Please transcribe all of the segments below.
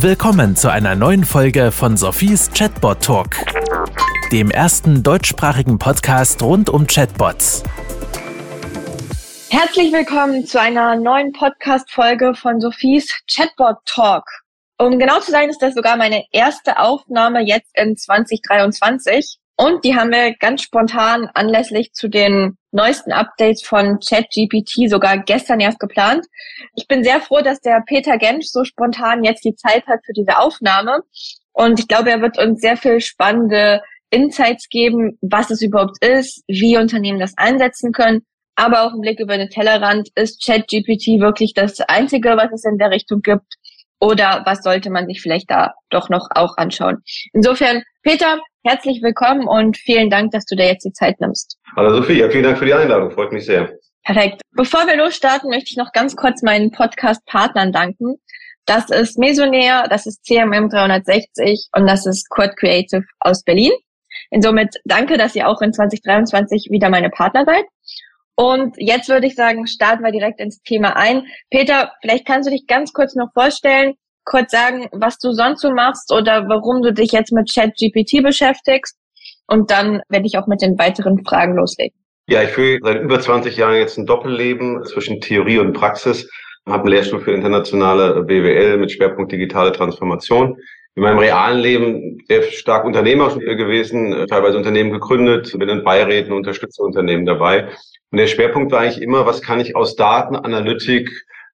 Willkommen zu einer neuen Folge von Sophies Chatbot Talk, dem ersten deutschsprachigen Podcast rund um Chatbots. Herzlich willkommen zu einer neuen Podcast-Folge von Sophies Chatbot Talk. Um genau zu sein, ist das sogar meine erste Aufnahme jetzt in 2023. Und die haben wir ganz spontan anlässlich zu den neuesten Updates von ChatGPT sogar gestern erst geplant. Ich bin sehr froh, dass der Peter Gensch so spontan jetzt die Zeit hat für diese Aufnahme. Und ich glaube, er wird uns sehr viel spannende Insights geben, was es überhaupt ist, wie Unternehmen das einsetzen können. Aber auch im Blick über den Tellerrand ist ChatGPT wirklich das Einzige, was es in der Richtung gibt. Oder was sollte man sich vielleicht da doch noch auch anschauen? Insofern, Peter, herzlich willkommen und vielen Dank, dass du dir jetzt die Zeit nimmst. Hallo Sophie, ja, vielen Dank für die Einladung, freut mich sehr. Perfekt. Bevor wir losstarten, möchte ich noch ganz kurz meinen Podcast-Partnern danken. Das ist Mesonair, das ist CMM 360 und das ist Quad Creative aus Berlin. Insomit danke, dass ihr auch in 2023 wieder meine Partner seid. Und jetzt würde ich sagen, starten wir direkt ins Thema ein. Peter, vielleicht kannst du dich ganz kurz noch vorstellen, kurz sagen, was du sonst so machst oder warum du dich jetzt mit ChatGPT beschäftigst. Und dann werde ich auch mit den weiteren Fragen loslegen. Ja, ich führe seit über 20 Jahren jetzt ein Doppelleben zwischen Theorie und Praxis. Habe einen Lehrstuhl für internationale BWL mit Schwerpunkt digitale Transformation. In meinem realen Leben sehr stark Unternehmer gewesen, teilweise Unternehmen gegründet, bin in Beiräten, unterstütze Unternehmen dabei. Und der Schwerpunkt war eigentlich immer, was kann ich aus Daten, Analytik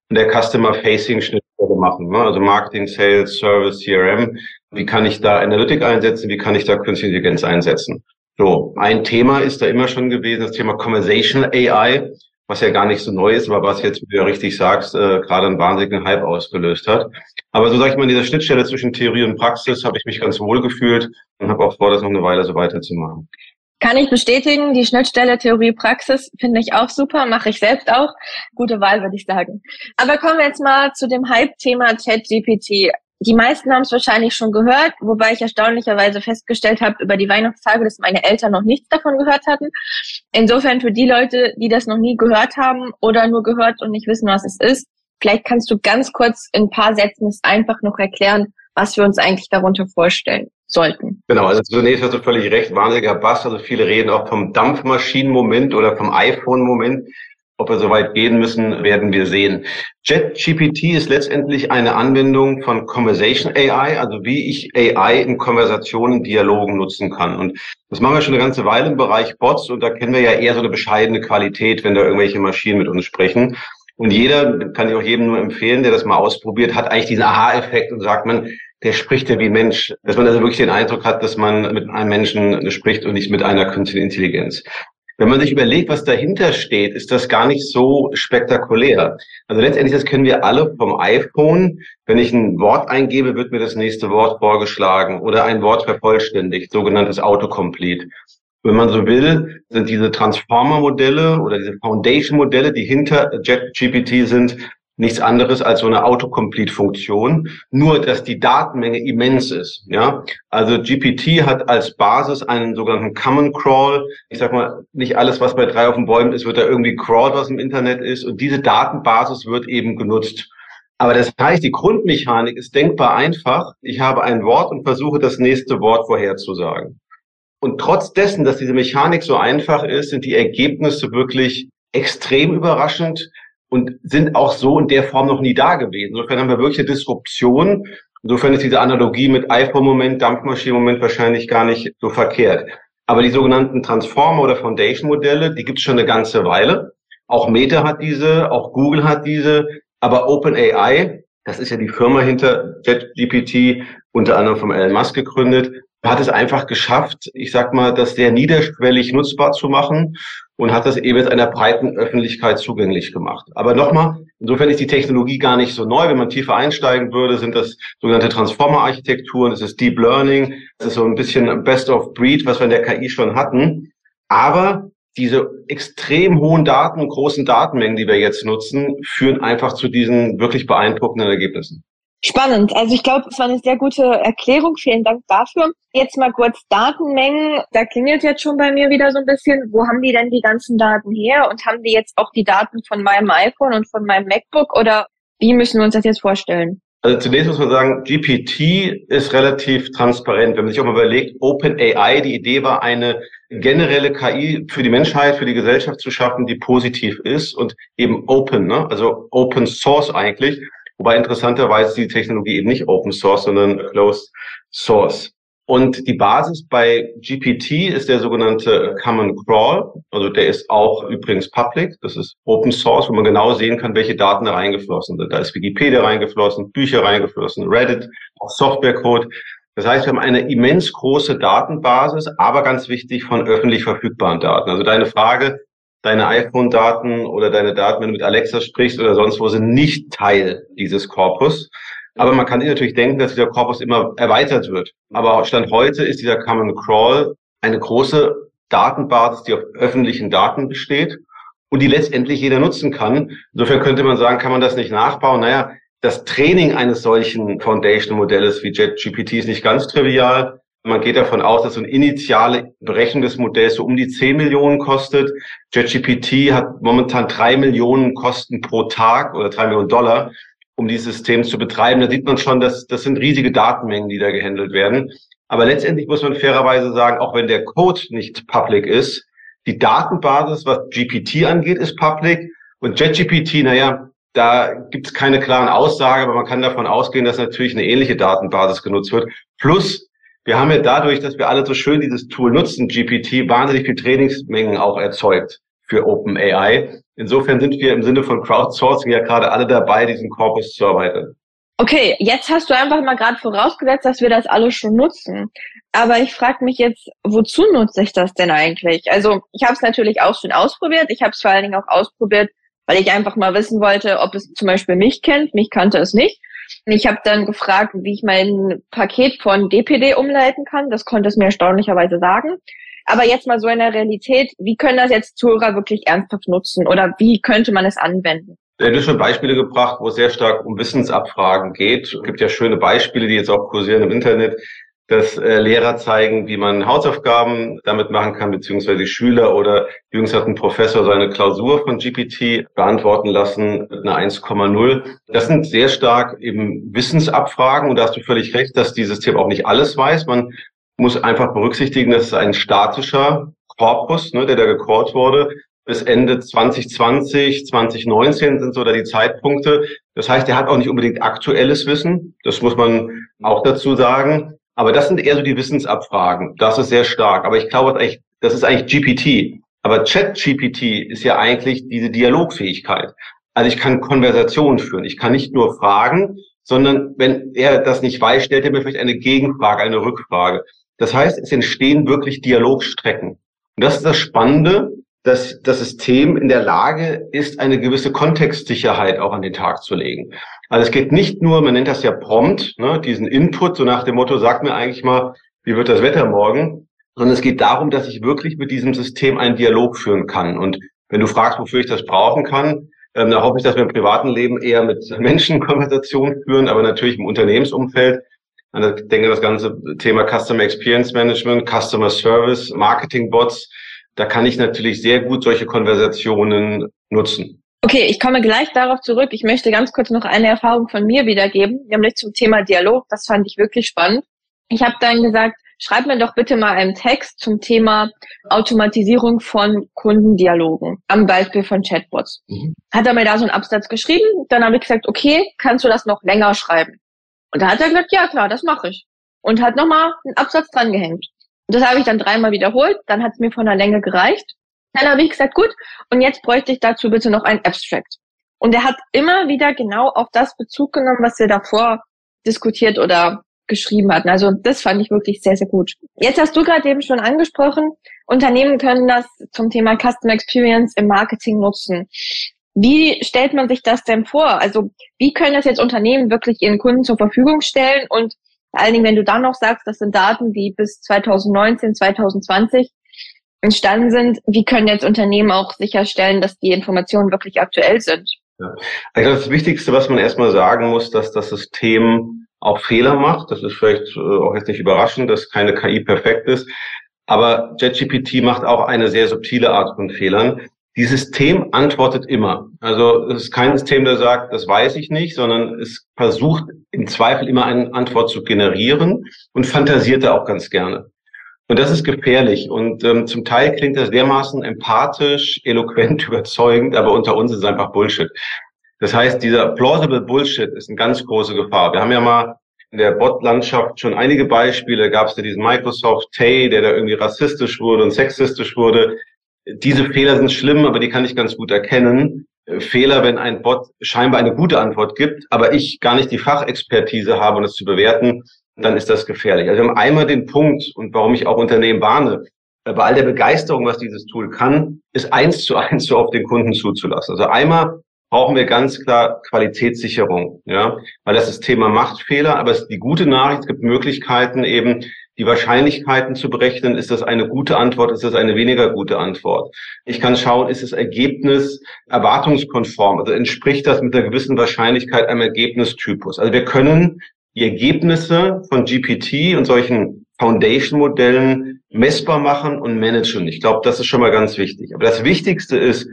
und der Customer-Facing-Schnittstelle machen? Ne? Also Marketing, Sales, Service, CRM. Wie kann ich da Analytik einsetzen? Wie kann ich da Künstliche Intelligenz einsetzen? So, ein Thema ist da immer schon gewesen, das Thema Conversational AI, was ja gar nicht so neu ist, aber was jetzt, wie du ja richtig sagst, äh, gerade einen wahnsinnigen Hype ausgelöst hat. Aber so sage ich mal, in dieser Schnittstelle zwischen Theorie und Praxis habe ich mich ganz wohl gefühlt und habe auch vor, das noch eine Weile so weiterzumachen. Kann ich bestätigen, die Schnittstelle Theorie-Praxis finde ich auch super, mache ich selbst auch. Gute Wahl, würde ich sagen. Aber kommen wir jetzt mal zu dem Hype-Thema ChatGPT. Die meisten haben es wahrscheinlich schon gehört, wobei ich erstaunlicherweise festgestellt habe über die Weihnachtstage, dass meine Eltern noch nichts davon gehört hatten. Insofern für die Leute, die das noch nie gehört haben oder nur gehört und nicht wissen, was es ist, vielleicht kannst du ganz kurz in ein paar Sätzen es einfach noch erklären, was wir uns eigentlich darunter vorstellen sollten. Genau, also zunächst hast du völlig recht, wahnsinniger Bass. Also viele reden auch vom Dampfmaschinenmoment oder vom iPhone-Moment. Ob wir so weit gehen müssen, werden wir sehen. JetGPT ist letztendlich eine Anwendung von Conversation AI, also wie ich AI in Konversationen, Dialogen nutzen kann. Und das machen wir schon eine ganze Weile im Bereich Bots und da kennen wir ja eher so eine bescheidene Qualität, wenn da irgendwelche Maschinen mit uns sprechen. Und jeder, kann ich auch jedem nur empfehlen, der das mal ausprobiert, hat eigentlich diesen Aha-Effekt und sagt man, der spricht ja wie Mensch. Dass man also wirklich den Eindruck hat, dass man mit einem Menschen spricht und nicht mit einer künstlichen Intelligenz. Wenn man sich überlegt, was dahinter steht, ist das gar nicht so spektakulär. Also letztendlich, das kennen wir alle vom iPhone. Wenn ich ein Wort eingebe, wird mir das nächste Wort vorgeschlagen oder ein Wort vervollständigt, sogenanntes Autocomplete. Wenn man so will, sind diese Transformer-Modelle oder diese Foundation-Modelle, die hinter JetGPT sind, nichts anderes als so eine Autocomplete-Funktion, nur dass die Datenmenge immens ist. Ja, also GPT hat als Basis einen sogenannten Common Crawl. Ich sag mal, nicht alles, was bei drei auf den Bäumen ist, wird da irgendwie crawled, was im Internet ist. Und diese Datenbasis wird eben genutzt. Aber das heißt, die Grundmechanik ist denkbar einfach. Ich habe ein Wort und versuche das nächste Wort vorherzusagen. Und trotz dessen, dass diese Mechanik so einfach ist, sind die Ergebnisse wirklich extrem überraschend und sind auch so in der Form noch nie da gewesen. Insofern haben wir wirklich eine Disruption. Insofern ist diese Analogie mit iPhone-Moment, Dampfmaschinen-Moment wahrscheinlich gar nicht so verkehrt. Aber die sogenannten Transformer- oder Foundation-Modelle, die gibt es schon eine ganze Weile. Auch Meta hat diese, auch Google hat diese, aber OpenAI, das ist ja die Firma hinter JetGPT, unter anderem von Elon Musk gegründet, hat es einfach geschafft, ich sag mal, das sehr niederschwellig nutzbar zu machen und hat das eben jetzt einer breiten Öffentlichkeit zugänglich gemacht. Aber nochmal, insofern ist die Technologie gar nicht so neu. Wenn man tiefer einsteigen würde, sind das sogenannte Transformer-Architekturen, das ist Deep Learning, das ist so ein bisschen Best of Breed, was wir in der KI schon hatten. Aber diese extrem hohen Daten und großen Datenmengen, die wir jetzt nutzen, führen einfach zu diesen wirklich beeindruckenden Ergebnissen. Spannend. Also ich glaube, es war eine sehr gute Erklärung. Vielen Dank dafür. Jetzt mal kurz Datenmengen. Da klingelt jetzt schon bei mir wieder so ein bisschen. Wo haben die denn die ganzen Daten her? Und haben die jetzt auch die Daten von meinem iPhone und von meinem MacBook? Oder wie müssen wir uns das jetzt vorstellen? Also zunächst muss man sagen, GPT ist relativ transparent. Wenn man sich auch mal überlegt, OpenAI, die Idee war, eine generelle KI für die Menschheit, für die Gesellschaft zu schaffen, die positiv ist und eben open, ne? also Open Source eigentlich. Wobei interessanterweise die Technologie eben nicht Open Source, sondern Closed Source. Und die Basis bei GPT ist der sogenannte Common Crawl. Also der ist auch übrigens public. Das ist Open Source, wo man genau sehen kann, welche Daten da reingeflossen sind. Da ist Wikipedia reingeflossen, Bücher reingeflossen, Reddit, auch Softwarecode. Das heißt, wir haben eine immens große Datenbasis, aber ganz wichtig von öffentlich verfügbaren Daten. Also deine Frage, deine iPhone-Daten oder deine Daten, wenn du mit Alexa sprichst oder sonst wo, sind nicht Teil dieses Korpus. Aber man kann sich natürlich denken, dass dieser Korpus immer erweitert wird. Aber Stand heute ist dieser Common Crawl eine große Datenbasis, die auf öffentlichen Daten besteht und die letztendlich jeder nutzen kann. Insofern könnte man sagen, kann man das nicht nachbauen? Naja, das Training eines solchen Foundation-Modells wie JetGPT ist nicht ganz trivial. Man geht davon aus, dass so eine initiale Berechnung des Modells so um die 10 Millionen kostet. JetGPT hat momentan drei Millionen Kosten pro Tag oder drei Millionen Dollar um dieses System zu betreiben. Da sieht man schon, dass das sind riesige Datenmengen, die da gehandelt werden. Aber letztendlich muss man fairerweise sagen, auch wenn der Code nicht public ist, die Datenbasis, was GPT angeht, ist public. Und JetGPT, naja, da gibt es keine klaren Aussagen, aber man kann davon ausgehen, dass natürlich eine ähnliche Datenbasis genutzt wird. Plus, wir haben ja dadurch, dass wir alle so schön dieses Tool nutzen, GPT, wahnsinnig viel Trainingsmengen auch erzeugt für OpenAI. Insofern sind wir im Sinne von Crowdsourcing ja gerade alle dabei, diesen Korpus zu erweitern. Okay, jetzt hast du einfach mal gerade vorausgesetzt, dass wir das alle schon nutzen. Aber ich frage mich jetzt, wozu nutze ich das denn eigentlich? Also ich habe es natürlich auch schon ausprobiert. Ich habe es vor allen Dingen auch ausprobiert, weil ich einfach mal wissen wollte, ob es zum Beispiel mich kennt. Mich kannte es nicht. Ich habe dann gefragt, wie ich mein Paket von DPD umleiten kann. Das konnte es mir erstaunlicherweise sagen. Aber jetzt mal so in der Realität, wie können das jetzt Zuhörer wirklich ernsthaft nutzen oder wie könnte man es anwenden? Du hast schon Beispiele gebracht, wo es sehr stark um Wissensabfragen geht. Es gibt ja schöne Beispiele, die jetzt auch kursieren im Internet, dass äh, Lehrer zeigen, wie man Hausaufgaben damit machen kann, beziehungsweise Schüler oder jüngst hat ein Professor seine Klausur von GPT beantworten lassen mit einer 1,0. Das sind sehr stark eben Wissensabfragen und da hast du völlig recht, dass dieses System auch nicht alles weiß. Man muss einfach berücksichtigen, dass es ein statischer Korpus, ne, der da gecallt wurde. Bis Ende 2020, 2019 sind so da die Zeitpunkte. Das heißt, er hat auch nicht unbedingt aktuelles Wissen. Das muss man auch dazu sagen. Aber das sind eher so die Wissensabfragen. Das ist sehr stark. Aber ich glaube, das ist eigentlich GPT. Aber Chat-GPT ist ja eigentlich diese Dialogfähigkeit. Also ich kann Konversationen führen. Ich kann nicht nur fragen, sondern wenn er das nicht weiß, stellt er mir vielleicht eine Gegenfrage, eine Rückfrage. Das heißt, es entstehen wirklich Dialogstrecken. Und das ist das Spannende, dass das System in der Lage ist, eine gewisse Kontextsicherheit auch an den Tag zu legen. Also es geht nicht nur, man nennt das ja prompt, ne, diesen Input, so nach dem Motto, sag mir eigentlich mal, wie wird das Wetter morgen, sondern es geht darum, dass ich wirklich mit diesem System einen Dialog führen kann. Und wenn du fragst, wofür ich das brauchen kann, ähm, da hoffe ich, dass wir im privaten Leben eher mit Menschen Konversationen führen, aber natürlich im Unternehmensumfeld ich denke, das ganze Thema Customer Experience Management, Customer Service, Marketing Bots, da kann ich natürlich sehr gut solche Konversationen nutzen. Okay, ich komme gleich darauf zurück. Ich möchte ganz kurz noch eine Erfahrung von mir wiedergeben, nämlich zum Thema Dialog. Das fand ich wirklich spannend. Ich habe dann gesagt, schreib mir doch bitte mal einen Text zum Thema Automatisierung von Kundendialogen am Beispiel von Chatbots. Mhm. Hat er mir da so einen Absatz geschrieben, dann habe ich gesagt, okay, kannst du das noch länger schreiben? Und da hat er gesagt, ja klar, das mache ich. Und hat nochmal einen Absatz dran gehängt. Und das habe ich dann dreimal wiederholt, dann hat es mir von der Länge gereicht. Dann habe ich gesagt, gut, und jetzt bräuchte ich dazu bitte noch ein Abstract. Und er hat immer wieder genau auf das Bezug genommen, was wir davor diskutiert oder geschrieben hatten. Also das fand ich wirklich sehr, sehr gut. Jetzt hast du gerade eben schon angesprochen, Unternehmen können das zum Thema Customer Experience im Marketing nutzen. Wie stellt man sich das denn vor? Also wie können das jetzt Unternehmen wirklich ihren Kunden zur Verfügung stellen? Und vor allen Dingen, wenn du dann noch sagst, das sind Daten, die bis 2019, 2020 entstanden sind, wie können jetzt Unternehmen auch sicherstellen, dass die Informationen wirklich aktuell sind? Ja. Also das Wichtigste, was man erstmal sagen muss, dass das System auch Fehler macht. Das ist vielleicht äh, auch jetzt nicht überraschend, dass keine KI perfekt ist. Aber JetGPT macht auch eine sehr subtile Art von Fehlern. Die System antwortet immer. Also es ist kein System, der sagt, das weiß ich nicht, sondern es versucht im Zweifel immer eine Antwort zu generieren und fantasiert da auch ganz gerne. Und das ist gefährlich. Und ähm, zum Teil klingt das dermaßen empathisch, eloquent, überzeugend, aber unter uns ist es einfach Bullshit. Das heißt, dieser plausible Bullshit ist eine ganz große Gefahr. Wir haben ja mal in der Bot-Landschaft schon einige Beispiele. Gab es ja diesen Microsoft Tay, der da irgendwie rassistisch wurde und sexistisch wurde. Diese Fehler sind schlimm, aber die kann ich ganz gut erkennen. Fehler, wenn ein Bot scheinbar eine gute Antwort gibt, aber ich gar nicht die Fachexpertise habe, um das zu bewerten, dann ist das gefährlich. Also wir haben einmal den Punkt und warum ich auch Unternehmen warne, äh, bei all der Begeisterung, was dieses Tool kann, ist eins zu eins so auf den Kunden zuzulassen. Also einmal brauchen wir ganz klar Qualitätssicherung, ja, weil das ist Thema Machtfehler, aber es ist die gute Nachricht, es gibt Möglichkeiten eben, die Wahrscheinlichkeiten zu berechnen. Ist das eine gute Antwort? Ist das eine weniger gute Antwort? Ich kann schauen, ist das Ergebnis erwartungskonform? Also entspricht das mit einer gewissen Wahrscheinlichkeit einem Ergebnistypus? Also wir können die Ergebnisse von GPT und solchen Foundation-Modellen messbar machen und managen. Ich glaube, das ist schon mal ganz wichtig. Aber das Wichtigste ist,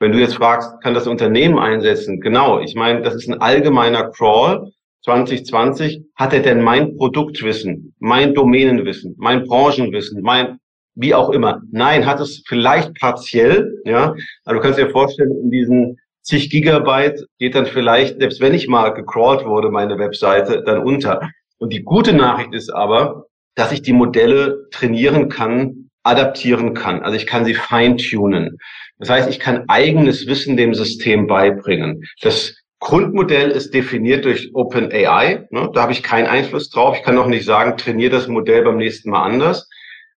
wenn du jetzt fragst, kann das Unternehmen einsetzen? Genau, ich meine, das ist ein allgemeiner Crawl. 2020, hat er denn mein Produktwissen, mein Domänenwissen, mein Branchenwissen, mein wie auch immer? Nein, hat es vielleicht partiell, ja. Aber du kannst dir vorstellen, in diesen zig Gigabyte geht dann vielleicht, selbst wenn ich mal gecrawlt wurde, meine Webseite, dann unter. Und die gute Nachricht ist aber, dass ich die Modelle trainieren kann, adaptieren kann. Also ich kann sie feintunen. Das heißt, ich kann eigenes Wissen dem System beibringen. Das Grundmodell ist definiert durch OpenAI. Ne? Da habe ich keinen Einfluss drauf. Ich kann auch nicht sagen, trainiere das Modell beim nächsten Mal anders.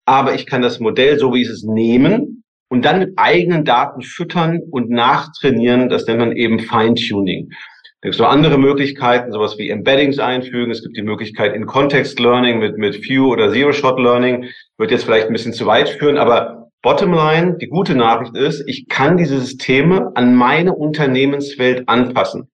Aber ich kann das Modell, so wie es ist, nehmen und dann mit eigenen Daten füttern und nachtrainieren. Das nennt man eben Feintuning. Es gibt so andere Möglichkeiten, sowas wie Embeddings einfügen. Es gibt die Möglichkeit in Context Learning mit, mit Few oder Zero-Shot Learning. Wird jetzt vielleicht ein bisschen zu weit führen, aber Bottomline, die gute Nachricht ist, ich kann diese Systeme an meine Unternehmenswelt anpassen.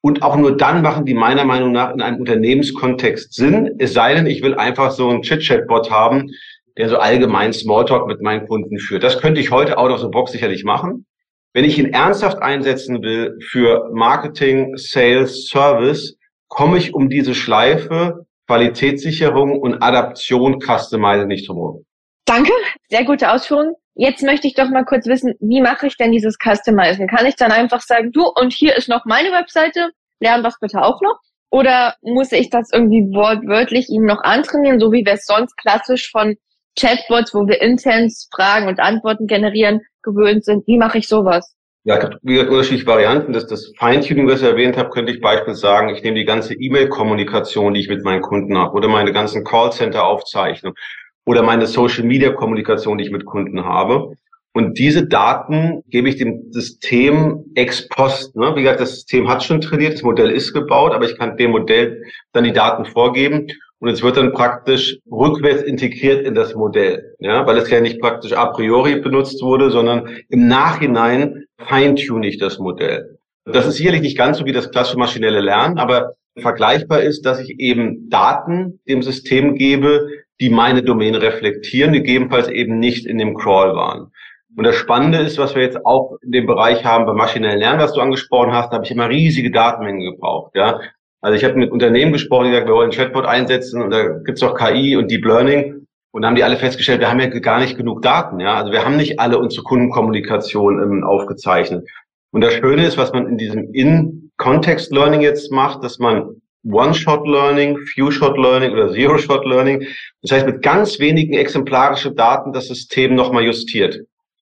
Und auch nur dann machen die meiner Meinung nach in einem Unternehmenskontext Sinn. Es sei denn, ich will einfach so einen Chit-Chat-Bot haben, der so allgemein Smalltalk mit meinen Kunden führt. Das könnte ich heute out of the box sicherlich machen. Wenn ich ihn ernsthaft einsetzen will für Marketing, Sales, Service, komme ich um diese Schleife Qualitätssicherung und Adaption Customize nicht drum Danke, sehr gute Ausführungen. Jetzt möchte ich doch mal kurz wissen, wie mache ich denn dieses Customizen? Kann ich dann einfach sagen, du, und hier ist noch meine Webseite, lern das bitte auch noch? Oder muss ich das irgendwie wortwörtlich ihm noch antrainieren, so wie wir es sonst klassisch von Chatbots, wo wir intens Fragen und Antworten generieren, gewöhnt sind. Wie mache ich sowas? Ja, wie gesagt, unterschiedliche Varianten. Das, das Feintuning, was ich erwähnt habe, könnte ich beispielsweise sagen, ich nehme die ganze E-Mail-Kommunikation, die ich mit meinen Kunden habe, oder meine ganzen Callcenter-Aufzeichnungen, oder meine Social-Media-Kommunikation, die ich mit Kunden habe. Und diese Daten gebe ich dem System ex post. Ne? Wie gesagt, das System hat schon trainiert, das Modell ist gebaut, aber ich kann dem Modell dann die Daten vorgeben und es wird dann praktisch rückwärts integriert in das Modell, ja, weil es ja nicht praktisch a priori benutzt wurde, sondern im Nachhinein feintune ich das Modell. Das ist sicherlich nicht ganz so wie das klassische maschinelle Lernen, aber vergleichbar ist, dass ich eben Daten dem System gebe, die meine Domäne reflektieren, gegebenenfalls eben nicht in dem Crawl waren. Und das Spannende ist, was wir jetzt auch in dem Bereich haben beim maschinellen Lernen, was du angesprochen hast, da habe ich immer riesige Datenmengen gebraucht. Ja, also ich habe mit Unternehmen gesprochen, die gesagt, wir wollen Chatbot einsetzen und da gibt's auch KI und Deep Learning. Und haben die alle festgestellt, wir haben ja gar nicht genug Daten. Ja, also wir haben nicht alle unsere Kundenkommunikation ähm, aufgezeichnet. Und das Schöne ist, was man in diesem In-Context-Learning jetzt macht, dass man One-Shot-Learning, Few-Shot-Learning oder Zero-Shot-Learning, das heißt mit ganz wenigen exemplarischen Daten das System nochmal justiert.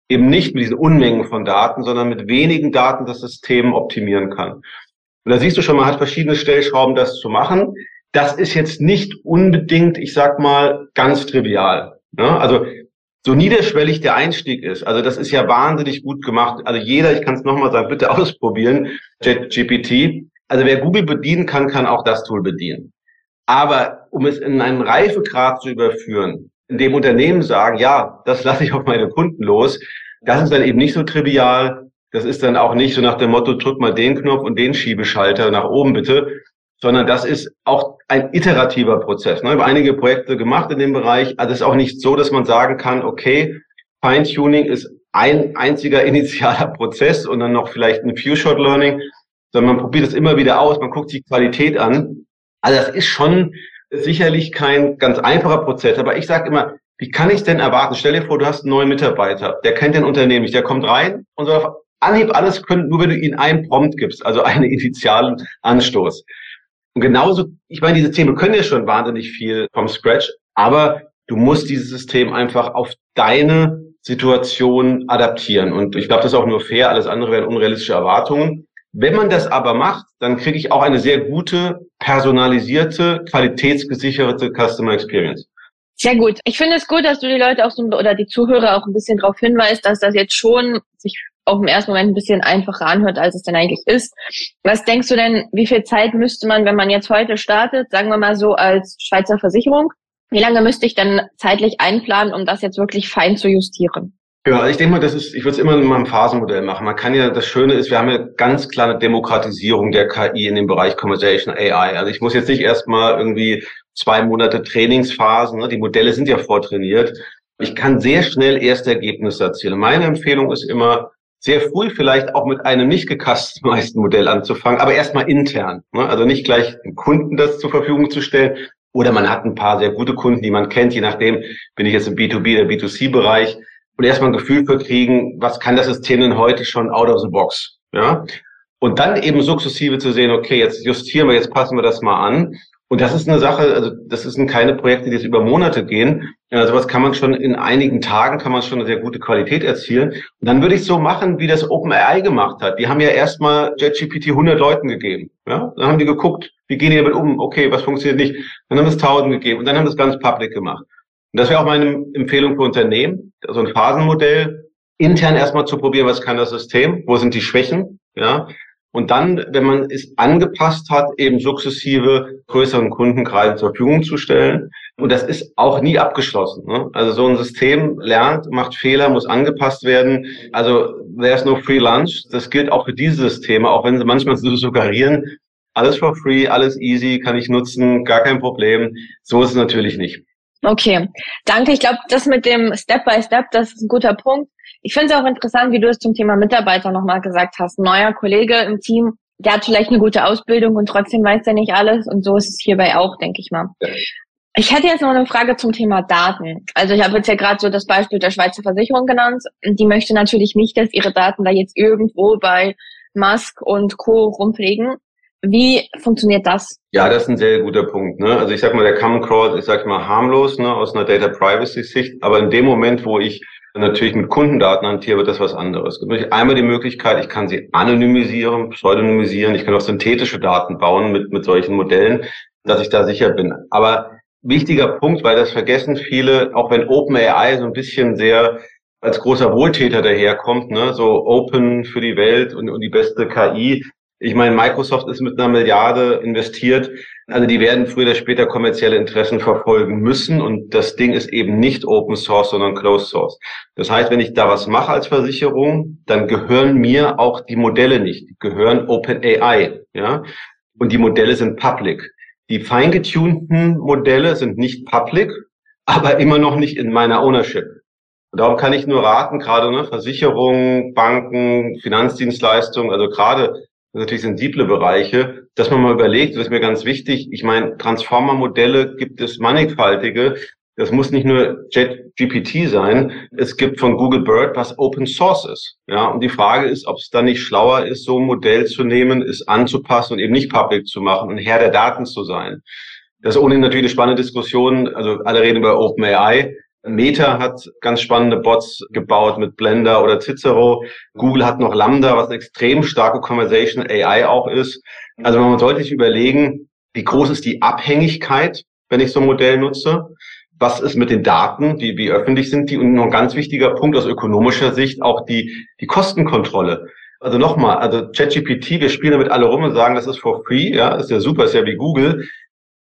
Eben nicht mit diesen Unmengen von Daten, sondern mit wenigen Daten das System optimieren kann. Und da siehst du schon, man hat verschiedene Stellschrauben, das zu machen. Das ist jetzt nicht unbedingt, ich sag mal, ganz trivial. Ne? Also so niederschwellig der Einstieg ist, also das ist ja wahnsinnig gut gemacht. Also jeder, ich kann es nochmal sagen, bitte ausprobieren, GPT. Also wer Google bedienen kann, kann auch das Tool bedienen. Aber um es in einen Reifegrad zu überführen, in dem Unternehmen sagen, ja, das lasse ich auf meine Kunden los, das ist dann eben nicht so trivial. Das ist dann auch nicht so nach dem Motto, drück mal den Knopf und den Schiebeschalter nach oben bitte, sondern das ist auch ein iterativer Prozess. Ne? Ich habe einige Projekte gemacht in dem Bereich. Also es ist auch nicht so, dass man sagen kann, okay, Feintuning ist ein einziger initialer Prozess und dann noch vielleicht ein Few-Shot-Learning, sondern man probiert es immer wieder aus, man guckt sich Qualität an. Also das ist schon sicherlich kein ganz einfacher Prozess, aber ich sage immer, wie kann ich denn erwarten? Stell dir vor, du hast einen neuen Mitarbeiter, der kennt den Unternehmen nicht, der kommt rein und soll auf Anhieb alles können, nur wenn du ihm einen Prompt gibst, also einen initialen Anstoß. Und genauso, ich meine, diese Systeme können ja schon wahnsinnig viel vom Scratch, aber du musst dieses System einfach auf deine Situation adaptieren. Und ich glaube, das ist auch nur fair, alles andere wären unrealistische Erwartungen. Wenn man das aber macht, dann kriege ich auch eine sehr gute, personalisierte, qualitätsgesicherte Customer Experience. Sehr gut. Ich finde es gut, dass du die Leute auch so, oder die Zuhörer auch ein bisschen darauf hinweist, dass das jetzt schon sich auf den ersten Moment ein bisschen einfacher anhört, als es denn eigentlich ist. Was denkst du denn, wie viel Zeit müsste man, wenn man jetzt heute startet, sagen wir mal so als Schweizer Versicherung, wie lange müsste ich denn zeitlich einplanen, um das jetzt wirklich fein zu justieren? Ja, ich denke mal, das ist, ich würde es immer in meinem Phasenmodell machen. Man kann ja, das Schöne ist, wir haben ja ganz kleine Demokratisierung der KI in dem Bereich Conversation AI. Also ich muss jetzt nicht erstmal irgendwie zwei Monate Trainingsphasen, ne? die Modelle sind ja vortrainiert. Ich kann sehr schnell erste Ergebnisse erzielen. Meine Empfehlung ist immer, sehr früh vielleicht auch mit einem nicht gecustomized Modell anzufangen, aber erstmal intern. Ne? Also nicht gleich dem Kunden das zur Verfügung zu stellen. Oder man hat ein paar sehr gute Kunden, die man kennt, je nachdem, bin ich jetzt im B2B oder B2C-Bereich und erstmal ein Gefühl für kriegen, was kann das System denn heute schon out of the box? Ja. Und dann eben sukzessive zu sehen, okay, jetzt justieren wir, jetzt passen wir das mal an. Und das ist eine Sache, also das sind keine Projekte, die jetzt über Monate gehen. Ja, sowas kann man schon in einigen Tagen, kann man schon eine sehr gute Qualität erzielen. Und dann würde ich so machen, wie das OpenAI gemacht hat. Die haben ja erstmal JetGPT 100 Leuten gegeben. Ja, dann haben die geguckt, wie gehen die damit um? Okay, was funktioniert nicht? Dann haben es 1000 gegeben und dann haben das ganz public gemacht. Und das wäre auch meine Empfehlung für Unternehmen, also ein Phasenmodell, intern erstmal zu probieren, was kann das System, wo sind die Schwächen, ja, und dann, wenn man es angepasst hat, eben sukzessive größeren Kundenkreisen zur Verfügung zu stellen. Und das ist auch nie abgeschlossen. Ne? Also so ein System lernt, macht Fehler, muss angepasst werden. Also there's no free lunch. Das gilt auch für diese Systeme, auch wenn sie manchmal so suggerieren, alles for free, alles easy, kann ich nutzen, gar kein Problem. So ist es natürlich nicht. Okay, danke. Ich glaube, das mit dem Step by Step, das ist ein guter Punkt. Ich finde es auch interessant, wie du es zum Thema Mitarbeiter nochmal gesagt hast. Ein neuer Kollege im Team, der hat vielleicht eine gute Ausbildung und trotzdem weiß er nicht alles. Und so ist es hierbei auch, denke ich mal. Ja. Ich hätte jetzt noch eine Frage zum Thema Daten. Also ich habe jetzt ja gerade so das Beispiel der Schweizer Versicherung genannt. Die möchte natürlich nicht, dass ihre Daten da jetzt irgendwo bei Musk und Co. rumfliegen. Wie funktioniert das? Ja, das ist ein sehr guter Punkt. Ne? Also ich sag mal, der Common Crawl ist, sag ich mal, harmlos ne, aus einer Data Privacy Sicht. Aber in dem Moment, wo ich natürlich mit Kundendaten hantiere, wird das was anderes. Es gibt natürlich einmal die Möglichkeit, ich kann sie anonymisieren, pseudonymisieren. Ich kann auch synthetische Daten bauen mit, mit solchen Modellen, dass ich da sicher bin. Aber wichtiger Punkt, weil das vergessen viele, auch wenn OpenAI so ein bisschen sehr als großer Wohltäter daherkommt, ne, so open für die Welt und, und die beste KI, ich meine, Microsoft ist mit einer Milliarde investiert. Also die werden früher oder später kommerzielle Interessen verfolgen müssen. Und das Ding ist eben nicht Open Source, sondern Closed Source. Das heißt, wenn ich da was mache als Versicherung, dann gehören mir auch die Modelle nicht. Die gehören OpenAI. Ja? Und die Modelle sind public. Die feingetunten Modelle sind nicht public, aber immer noch nicht in meiner Ownership. Und darum kann ich nur raten, gerade ne, Versicherungen, Banken, Finanzdienstleistungen, also gerade natürlich sensible Bereiche, dass man mal überlegt, das ist mir ganz wichtig, ich meine, Transformer-Modelle gibt es mannigfaltige. Das muss nicht nur JetGPT sein. Es gibt von Google Bird, was Open Source ist. Ja, und die Frage ist, ob es dann nicht schlauer ist, so ein Modell zu nehmen, es anzupassen und eben nicht public zu machen und Herr der Daten zu sein. Das ist ohnehin natürlich eine spannende Diskussion. Also alle reden über OpenAI. Meta hat ganz spannende Bots gebaut mit Blender oder Cicero. Google hat noch Lambda, was eine extrem starke Conversation AI auch ist. Also man sollte sich überlegen, wie groß ist die Abhängigkeit, wenn ich so ein Modell nutze? Was ist mit den Daten? Wie, wie öffentlich sind die? Und noch ein ganz wichtiger Punkt aus ökonomischer Sicht, auch die, die Kostenkontrolle. Also nochmal, also ChatGPT, wir spielen damit alle rum und sagen, das ist for free, ja, ist ja super, ist ja wie Google.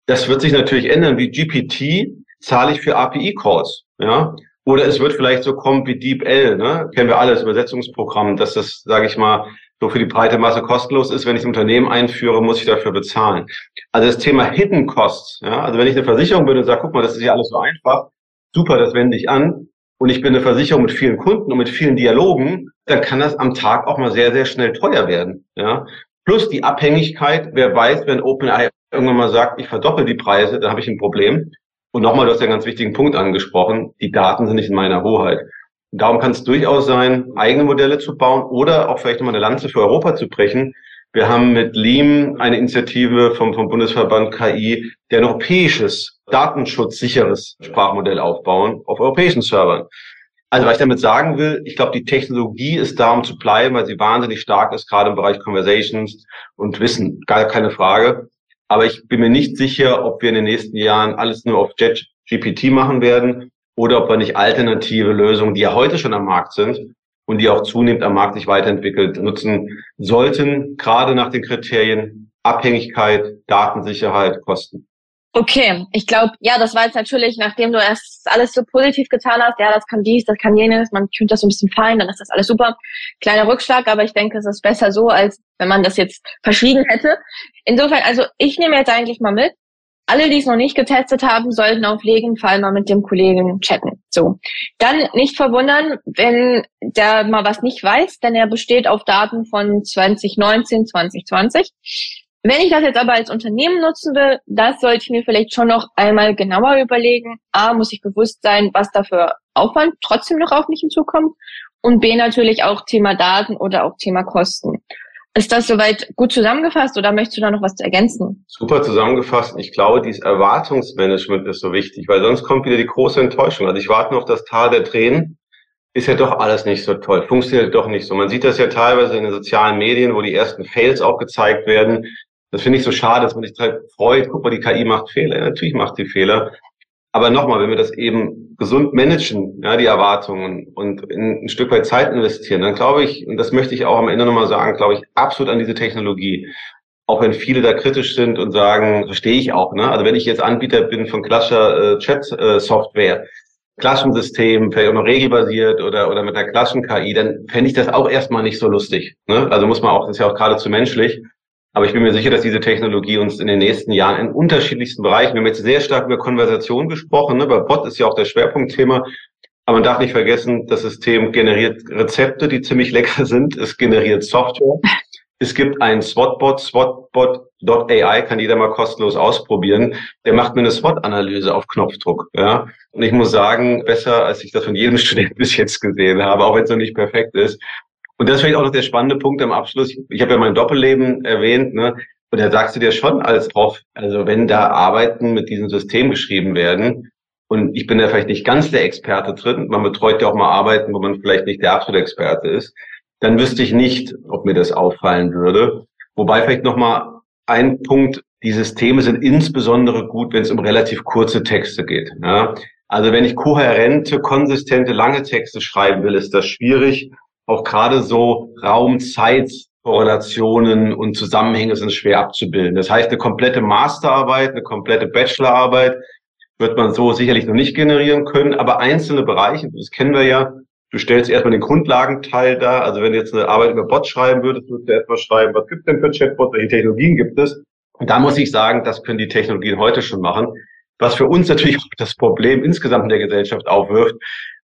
Das wird sich natürlich ändern, wie GPT zahle ich für API-Calls. Ja? Oder es wird vielleicht so kommen wie DeepL, ne? kennen wir alles, Übersetzungsprogramm, dass das, sage ich mal, so für die breite Masse kostenlos ist. Wenn ich ein Unternehmen einführe, muss ich dafür bezahlen. Also das Thema Hidden Costs, ja? also wenn ich eine Versicherung bin und sage, guck mal, das ist ja alles so einfach, super, das wende ich an, und ich bin eine Versicherung mit vielen Kunden und mit vielen Dialogen, dann kann das am Tag auch mal sehr, sehr schnell teuer werden. Ja? Plus die Abhängigkeit, wer weiß, wenn OpenAI irgendwann mal sagt, ich verdoppel die Preise, dann habe ich ein Problem. Und nochmal, du hast ja einen ganz wichtigen Punkt angesprochen, die Daten sind nicht in meiner Hoheit. Darum kann es durchaus sein, eigene Modelle zu bauen oder auch vielleicht nochmal eine Lanze für Europa zu brechen. Wir haben mit LEAM eine Initiative vom, vom Bundesverband KI, der ein europäisches, datenschutzsicheres Sprachmodell aufbauen auf europäischen Servern. Also was ich damit sagen will, ich glaube, die Technologie ist da, um zu bleiben, weil sie wahnsinnig stark ist, gerade im Bereich Conversations und Wissen, gar keine Frage. Aber ich bin mir nicht sicher, ob wir in den nächsten Jahren alles nur auf JetGPT machen werden oder ob wir nicht alternative Lösungen, die ja heute schon am Markt sind und die auch zunehmend am Markt sich weiterentwickelt, nutzen sollten, gerade nach den Kriterien Abhängigkeit, Datensicherheit, Kosten. Okay, ich glaube, ja, das war jetzt natürlich, nachdem du erst alles so positiv getan hast, ja, das kann dies, das kann jenes, man könnte das so ein bisschen fein, dann ist das alles super. Kleiner Rückschlag, aber ich denke, es ist besser so, als wenn man das jetzt verschwiegen hätte. Insofern, also ich nehme jetzt eigentlich mal mit, alle, die es noch nicht getestet haben, sollten auf jeden Fall mal mit dem Kollegen chatten. So. Dann nicht verwundern, wenn der mal was nicht weiß, denn er besteht auf Daten von 2019, 2020. Wenn ich das jetzt aber als Unternehmen nutzen will, das sollte ich mir vielleicht schon noch einmal genauer überlegen. A, muss ich bewusst sein, was da für Aufwand trotzdem noch auf mich hinzukommt. Und B, natürlich auch Thema Daten oder auch Thema Kosten. Ist das soweit gut zusammengefasst oder möchtest du da noch was ergänzen? Super zusammengefasst. Ich glaube, dieses Erwartungsmanagement ist so wichtig, weil sonst kommt wieder die große Enttäuschung. Also ich warte auf das Tal der Tränen. Ist ja doch alles nicht so toll. Funktioniert doch nicht so. Man sieht das ja teilweise in den sozialen Medien, wo die ersten Fails auch gezeigt werden. Das finde ich so schade, dass man sich freut, guck mal, die KI macht Fehler. Ja, natürlich macht sie Fehler. Aber nochmal, wenn wir das eben gesund managen, ja, die Erwartungen und in ein Stück weit Zeit investieren, dann glaube ich, und das möchte ich auch am Ende nochmal sagen, glaube ich absolut an diese Technologie. Auch wenn viele da kritisch sind und sagen, verstehe ich auch, ne? Also wenn ich jetzt Anbieter bin von klassischer äh, Chat-Software, äh, Klassensystem, vielleicht auch noch regelbasiert oder, oder mit einer Klassen-KI, dann fände ich das auch erstmal nicht so lustig. Ne? Also muss man auch, das ist ja auch geradezu menschlich. Aber ich bin mir sicher, dass diese Technologie uns in den nächsten Jahren in unterschiedlichsten Bereichen, wir haben jetzt sehr stark über Konversation gesprochen, ne? bei Bot ist ja auch der Schwerpunktthema, aber man darf nicht vergessen, das System generiert Rezepte, die ziemlich lecker sind. Es generiert Software. Es gibt einen SWOT-Bot, SWOT-Bot.ai, kann jeder mal kostenlos ausprobieren. Der macht mir eine SWOT-Analyse auf Knopfdruck. Ja? Und ich muss sagen, besser, als ich das von jedem Studenten bis jetzt gesehen habe, auch wenn es noch nicht perfekt ist. Und das ist vielleicht auch noch der spannende Punkt am Abschluss. Ich habe ja mein Doppelleben erwähnt, ne? Und da sagst du dir schon als Prof, also wenn da Arbeiten mit diesem System geschrieben werden, und ich bin da vielleicht nicht ganz der Experte drin, man betreut ja auch mal Arbeiten, wo man vielleicht nicht der absolute Experte ist, dann wüsste ich nicht, ob mir das auffallen würde. Wobei vielleicht nochmal ein Punkt, die Systeme sind insbesondere gut, wenn es um relativ kurze Texte geht. Ja? Also wenn ich kohärente, konsistente, lange Texte schreiben will, ist das schwierig auch gerade so Raum-Zeit-Korrelationen und Zusammenhänge sind schwer abzubilden. Das heißt, eine komplette Masterarbeit, eine komplette Bachelorarbeit wird man so sicherlich noch nicht generieren können, aber einzelne Bereiche, das kennen wir ja, du stellst erstmal den Grundlagenteil da, also wenn du jetzt eine Arbeit über Bots schreiben würdest, würdest du erstmal schreiben, was gibt es denn für Chatbots, welche Technologien gibt es? Und da muss ich sagen, das können die Technologien heute schon machen. Was für uns natürlich auch das Problem insgesamt in der Gesellschaft aufwirft,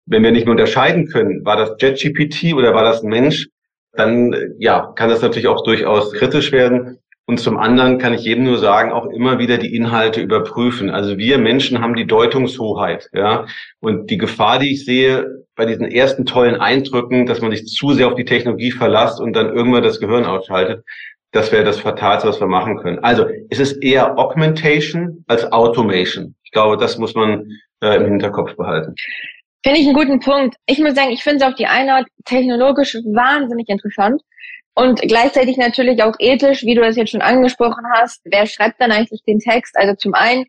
wenn wir nicht mehr unterscheiden können, war das JetGPT oder war das ein Mensch, dann ja, kann das natürlich auch durchaus kritisch werden. Und zum anderen kann ich jedem nur sagen, auch immer wieder die Inhalte überprüfen. Also wir Menschen haben die Deutungshoheit, ja. Und die Gefahr, die ich sehe bei diesen ersten tollen Eindrücken, dass man sich zu sehr auf die Technologie verlasst und dann irgendwann das Gehirn ausschaltet, das wäre das Fatalste, was wir machen können. Also es ist eher Augmentation als Automation. Ich glaube, das muss man äh, im Hinterkopf behalten. Finde ich einen guten Punkt. Ich muss sagen, ich finde es auf die eine Art technologisch wahnsinnig interessant und gleichzeitig natürlich auch ethisch, wie du das jetzt schon angesprochen hast. Wer schreibt dann eigentlich den Text? Also zum einen,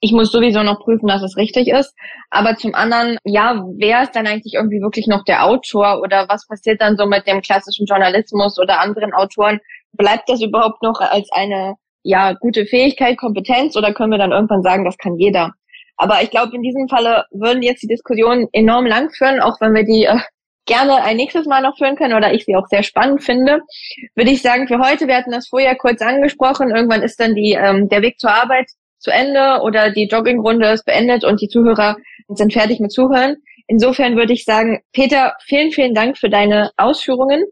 ich muss sowieso noch prüfen, dass es richtig ist. Aber zum anderen, ja, wer ist dann eigentlich irgendwie wirklich noch der Autor oder was passiert dann so mit dem klassischen Journalismus oder anderen Autoren? Bleibt das überhaupt noch als eine, ja, gute Fähigkeit, Kompetenz oder können wir dann irgendwann sagen, das kann jeder? Aber ich glaube, in diesem Falle würden jetzt die Diskussionen enorm lang führen, auch wenn wir die äh, gerne ein nächstes Mal noch führen können oder ich sie auch sehr spannend finde, würde ich sagen, für heute, wir hatten das vorher kurz angesprochen, irgendwann ist dann die, ähm, der Weg zur Arbeit zu Ende oder die Joggingrunde ist beendet und die Zuhörer sind fertig mit Zuhören. Insofern würde ich sagen, Peter, vielen, vielen Dank für deine Ausführungen.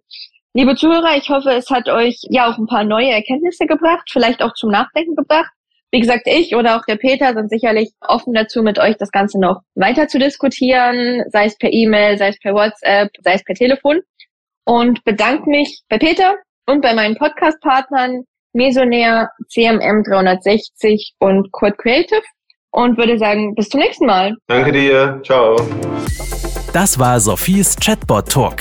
Liebe Zuhörer, ich hoffe, es hat euch ja auch ein paar neue Erkenntnisse gebracht, vielleicht auch zum Nachdenken gebracht. Wie gesagt, ich oder auch der Peter sind sicherlich offen dazu, mit euch das Ganze noch weiter zu diskutieren, sei es per E-Mail, sei es per WhatsApp, sei es per Telefon. Und bedanke mich bei Peter und bei meinen Podcast-Partnern Mesonair, CMM 360 und Quad Creative und würde sagen, bis zum nächsten Mal. Danke dir. Ciao. Das war Sophies Chatbot Talk.